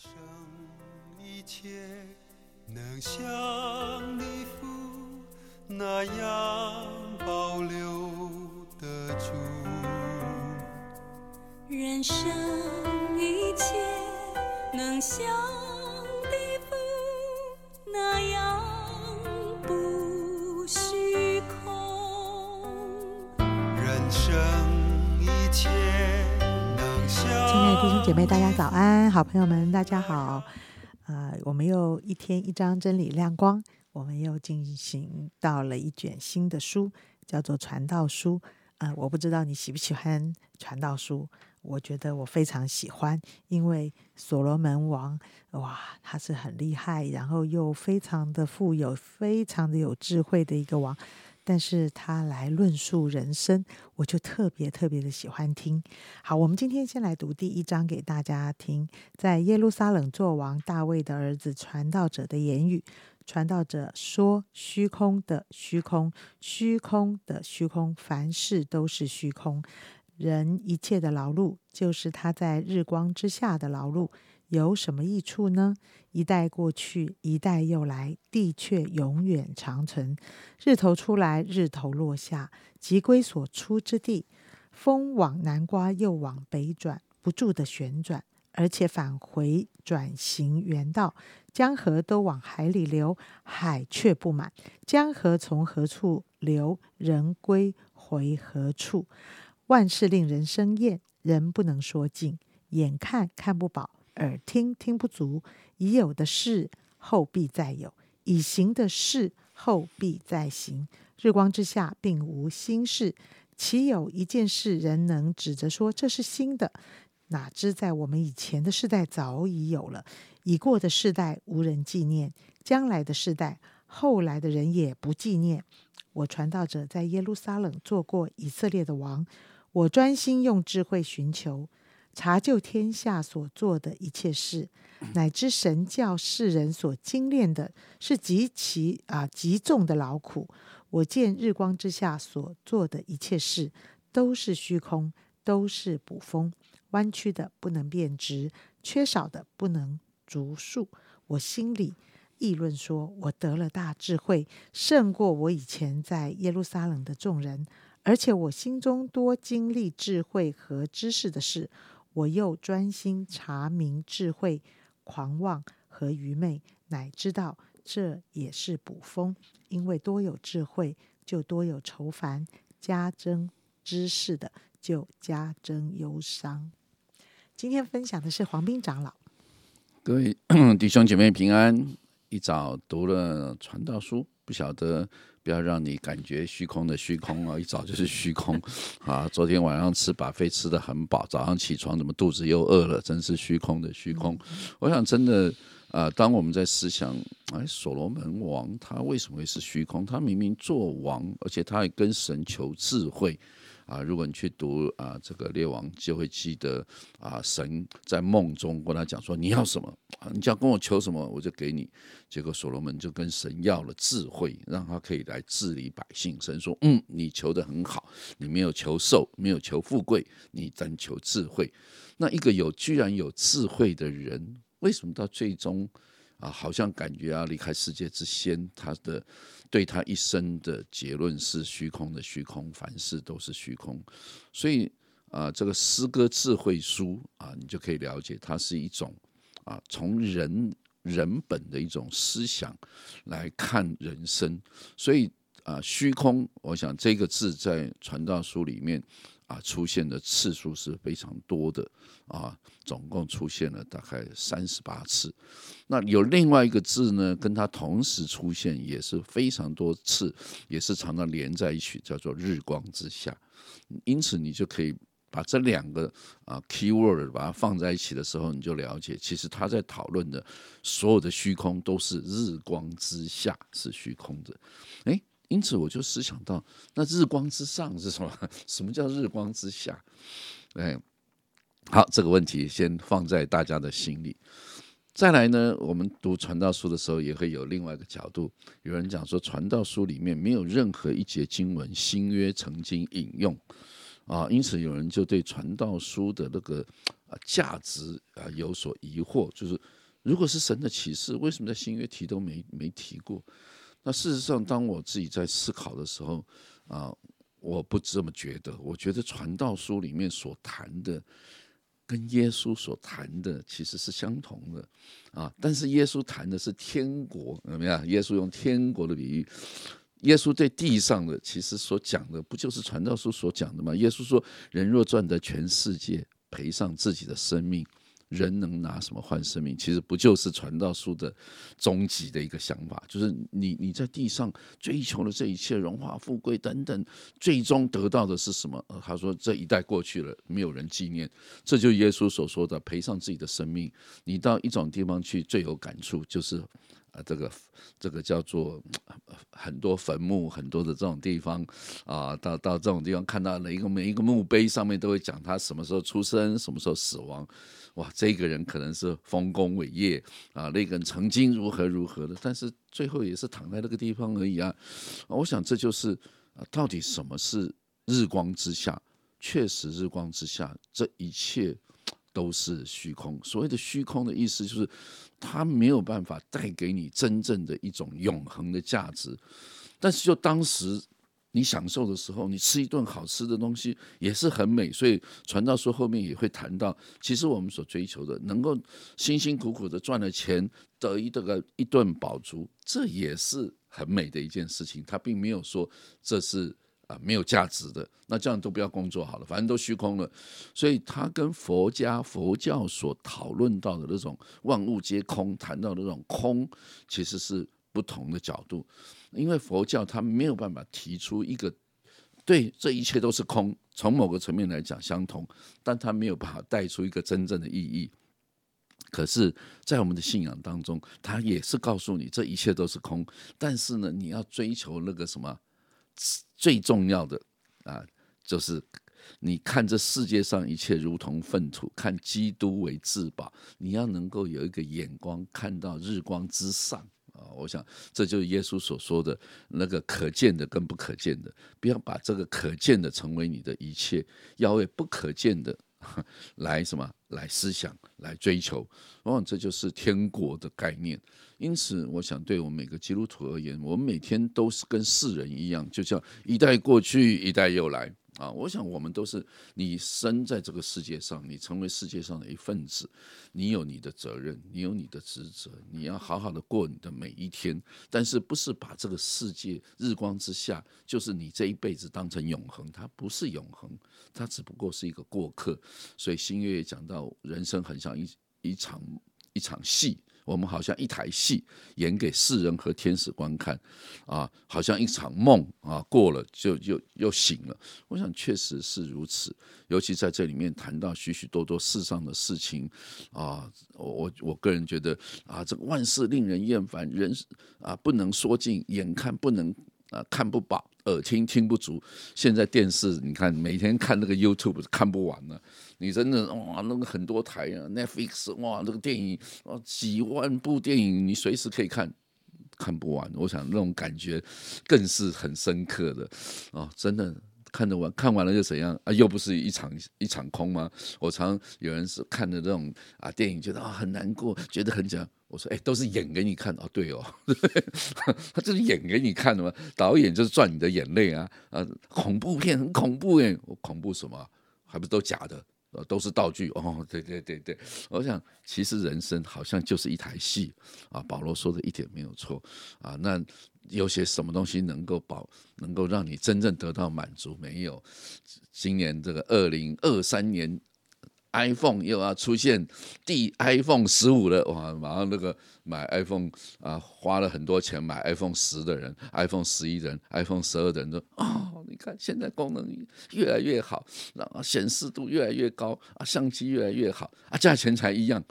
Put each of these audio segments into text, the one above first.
生一切能像你父那样保留得住。人生一切能像地府那样不虚空。人生一切。亲爱的弟兄姐妹，大家早安！好朋友们，大家好。呃，我们又一天一张真理亮光，我们又进行到了一卷新的书，叫做《传道书》。呃，我不知道你喜不喜欢传道书，我觉得我非常喜欢，因为所罗门王哇，他是很厉害，然后又非常的富有，非常的有智慧的一个王。但是他来论述人生，我就特别特别的喜欢听。好，我们今天先来读第一章给大家听。在耶路撒冷做王大卫的儿子传道者的言语，传道者说：“虚空的虚空，虚空的虚空，凡事都是虚空。人一切的劳碌，就是他在日光之下的劳碌，有什么益处呢？一代过去，一代又来，地却永远长存。日头出来，日头落下，即归所出之地。风往南刮，又往北转，不住的旋转，而且返回转行原道。江河都往海里流，海却不满。江河从何处流，人归回何处？万事令人生厌，人不能说尽。眼看看不饱，耳听听不足。已有的事，后必再有；已行的事，后必再行。日光之下，并无新事。岂有一件事人能指着说这是新的？哪知在我们以前的世代早已有了，已过的世代无人纪念，将来的世代后来的人也不纪念。我传道者在耶路撒冷做过以色列的王，我专心用智慧寻求，查究天下所做的一切事，乃至神教世人所精炼的是极其啊极重的劳苦。我见日光之下所做的一切事都是虚空，都是捕风。弯曲的不能变直，缺少的不能逐数。我心里议论说：“我得了大智慧，胜过我以前在耶路撒冷的众人。而且我心中多经历智慧和知识的事，我又专心查明智慧、狂妄和愚昧，乃知道这也是捕风。因为多有智慧，就多有愁烦；加增知识的，就加增忧伤。”今天分享的是黄斌长老。各位 弟兄姐妹平安，一早读了传道书，不晓得不要让你感觉虚空的虚空啊，一早就是虚空 啊。昨天晚上吃把费吃的很饱，早上起床怎么肚子又饿了？真是虚空的虚空。我想真的啊，当我们在思想，哎，所罗门王他为什么会是虚空？他明明做王，而且他还跟神求智慧。啊，如果你去读啊这个列王，就会记得啊，神在梦中跟他讲说：“你要什么？你只要跟我求什么，我就给你。”结果所罗门就跟神要了智慧，让他可以来治理百姓。神说：“嗯，你求的很好，你没有求寿，没有求富贵，你单求智慧。那一个有居然有智慧的人，为什么到最终啊，好像感觉要离开世界之先，他的？”对他一生的结论是虚空的虚空，凡事都是虚空。所以啊，这个诗歌智慧书啊，你就可以了解，它是一种啊，从人人本的一种思想来看人生。所以啊，虚空，我想这个字在传道书里面。啊，出现的次数是非常多的啊，总共出现了大概三十八次。那有另外一个字呢，跟它同时出现也是非常多次，也是常常连在一起，叫做“日光之下”。因此，你就可以把这两个啊 keyword 把它放在一起的时候，你就了解，其实他在讨论的所有的虚空都是日光之下是虚空的。哎。因此，我就思想到，那日光之上是什么？什么叫日光之下？哎，好，这个问题先放在大家的心里。再来呢，我们读传道书的时候，也会有另外一个角度。有人讲说，传道书里面没有任何一节经文新约曾经引用啊，因此有人就对传道书的那个价值啊有所疑惑，就是如果是神的启示，为什么在新约提都没没提过？那事实上，当我自己在思考的时候啊，我不这么觉得。我觉得传道书里面所谈的，跟耶稣所谈的其实是相同的啊。但是耶稣谈的是天国，怎么样？耶稣用天国的比喻。耶稣对地上的其实所讲的，不就是传道书所讲的吗？耶稣说：“人若赚得全世界，赔上自己的生命，人能拿什么换生命？”其实不就是传道书的终极的一个想法？就是你你在地上追求的这一切荣华富贵等等，最终得到的是什么？他说：“这一代过去了，没有人纪念。”这就耶稣所说的赔上自己的生命。你到一种地方去，最有感触就是。啊，这个这个叫做很多坟墓，很多的这种地方啊，到到这种地方看到每一个每一个墓碑上面都会讲他什么时候出生，什么时候死亡。哇，这个人可能是丰功伟业啊，那个人曾经如何如何的，但是最后也是躺在那个地方而已啊。我想这就是啊，到底什么是日光之下？确实，日光之下，这一切都是虚空。所谓的虚空的意思就是。它没有办法带给你真正的一种永恒的价值，但是就当时你享受的时候，你吃一顿好吃的东西也是很美。所以传道书后面也会谈到，其实我们所追求的，能够辛辛苦苦的赚了钱，得一这个一顿饱足，这也是很美的一件事情。他并没有说这是。啊，没有价值的，那这样都不要工作好了，反正都虚空了。所以，他跟佛家佛教所讨论到的那种万物皆空，谈到的那种空，其实是不同的角度。因为佛教他没有办法提出一个对这一切都是空，从某个层面来讲相同，但他没有办法带出一个真正的意义。可是，在我们的信仰当中，他也是告诉你这一切都是空，但是呢，你要追求那个什么？最重要的啊，就是你看这世界上一切如同粪土，看基督为至宝。你要能够有一个眼光，看到日光之上啊！我想这就是耶稣所说的那个可见的跟不可见的，不要把这个可见的成为你的一切，要为不可见的。来什么？来思想，来追求，往往这就是天国的概念。因此，我想对我们每个基督徒而言，我们每天都是跟世人一样，就像一代过去，一代又来。啊，我想我们都是你生在这个世界上，你成为世界上的一份子，你有你的责任，你有你的职责，你要好好的过你的每一天。但是不是把这个世界日光之下，就是你这一辈子当成永恒？它不是永恒，它只不过是一个过客。所以新月讲到，人生很像一一场一场戏。我们好像一台戏演给世人和天使观看，啊，好像一场梦啊，过了就又又醒了。我想确实是如此，尤其在这里面谈到许许多多世上的事情，啊，我我我个人觉得啊，这个万事令人厌烦，人啊不能说尽，眼看不能啊看不饱，耳听听不足。现在电视你看，每天看那个 YouTube 看不完了。你真的哇，那个很多台啊，Netflix 哇，这个电影啊，几万部电影，你随时可以看，看不完。我想那种感觉更是很深刻的哦，真的看着完，看完了又怎样啊？又不是一场一场空吗？我常有人是看的这种啊电影，觉得啊很难过，觉得很假。我说哎，都是演给你看哦，对哦，他就是演给你看的嘛。导演就是赚你的眼泪啊啊！恐怖片很恐怖哎，我恐怖什么？还不是都假的？呃，都是道具哦，对对对对，我想其实人生好像就是一台戏啊。保罗说的一点没有错啊。那有些什么东西能够保，能够让你真正得到满足？没有。今年这个二零二三年。iPhone 又要出现第 iPhone 十五了哇！马上那个买 iPhone 啊，花了很多钱买 iPhone 十的人，iPhone 十一人，iPhone 十二的人都哦，你看现在功能越来越好，然后显示度越来越高啊，相机越来越好啊，价钱才一样。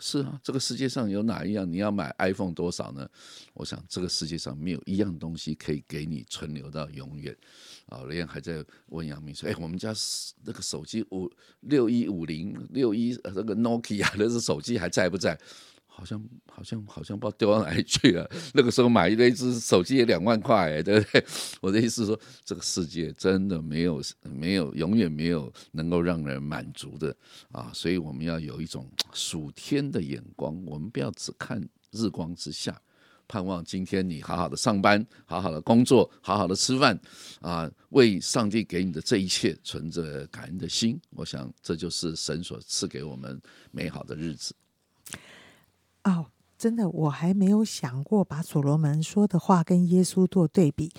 是啊，这个世界上有哪一样你要买 iPhone 多少呢？我想这个世界上没有一样东西可以给你存留到永远。啊，雷燕还在问杨明说：“哎，我们家那个手机五六一五零六一那个 Nokia 那只手机还在不在？”好像好像好像不知道丢到哪里去了。那个时候买一堆只手机也两万块，对不对？我的意思是说，这个世界真的没有没有永远没有能够让人满足的啊！所以我们要有一种 数天的眼光，我们不要只看日光之下。盼望今天你好好的上班，好好的工作，好好的吃饭，啊，为上帝给你的这一切存着感恩的心。我想这就是神所赐给我们美好的日子。哦，真的，我还没有想过把所罗门说的话跟耶稣做对比。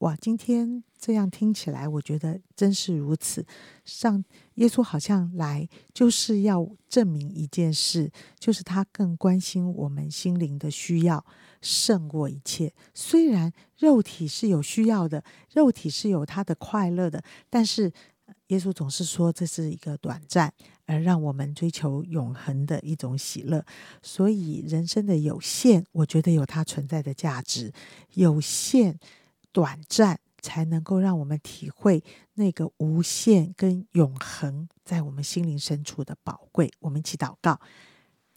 哇，今天这样听起来，我觉得真是如此。上耶稣好像来就是要证明一件事，就是他更关心我们心灵的需要胜过一切。虽然肉体是有需要的，肉体是有他的快乐的，但是耶稣总是说这是一个短暂，而让我们追求永恒的一种喜乐。所以人生的有限，我觉得有它存在的价值，有限。短暂才能够让我们体会那个无限跟永恒在我们心灵深处的宝贵。我们一起祷告，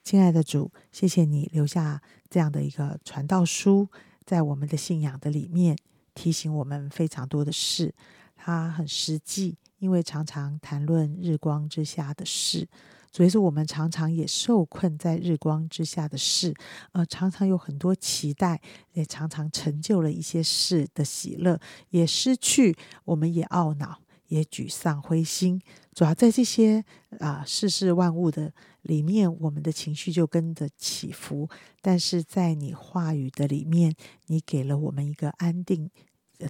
亲爱的主，谢谢你留下这样的一个传道书，在我们的信仰的里面提醒我们非常多的事。它很实际，因为常常谈论日光之下的事。所以说，我们常常也受困在日光之下的事，呃，常常有很多期待，也常常成就了一些事的喜乐，也失去，我们也懊恼，也沮丧、灰心。主要在这些啊世事万物的里面，我们的情绪就跟着起伏。但是在你话语的里面，你给了我们一个安定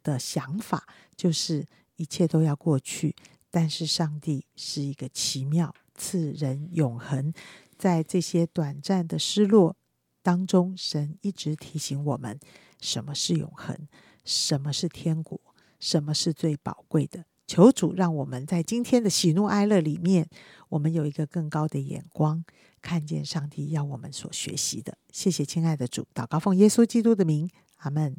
的想法，就是一切都要过去，但是上帝是一个奇妙。赐人永恒，在这些短暂的失落当中，神一直提醒我们：什么是永恒？什么是天国？什么是最宝贵的？求主让我们在今天的喜怒哀乐里面，我们有一个更高的眼光，看见上帝要我们所学习的。谢谢亲爱的主，祷告奉耶稣基督的名，阿门。